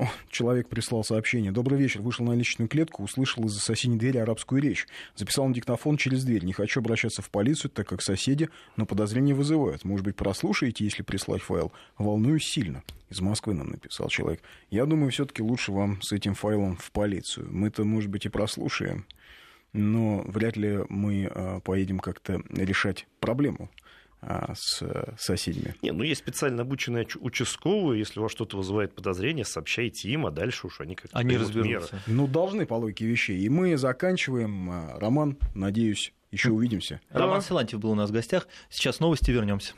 О, человек прислал сообщение. Добрый вечер. Вышел на личную клетку, услышал из-за соседней двери арабскую речь. Записал на диктофон через дверь. Не хочу обращаться в полицию, так как соседи, но подозрения вызывают. Может быть, прослушаете, если прислать файл? Волнуюсь сильно. Из Москвы нам написал человек. Я думаю, все-таки лучше вам с этим файлом в полицию. Мы-то, может быть, и прослушаем но вряд ли мы э, поедем как-то решать проблему а, с э, соседями. Не, ну есть специально обученные участковые, если у вас что-то вызывает подозрение, сообщайте им, а дальше уж они как-то Они примут меры. разберутся. Ну, должны по логике вещей. И мы заканчиваем. А, Роман, надеюсь, еще увидимся. Роман Да. Силантьев был у нас в гостях. Сейчас новости, вернемся.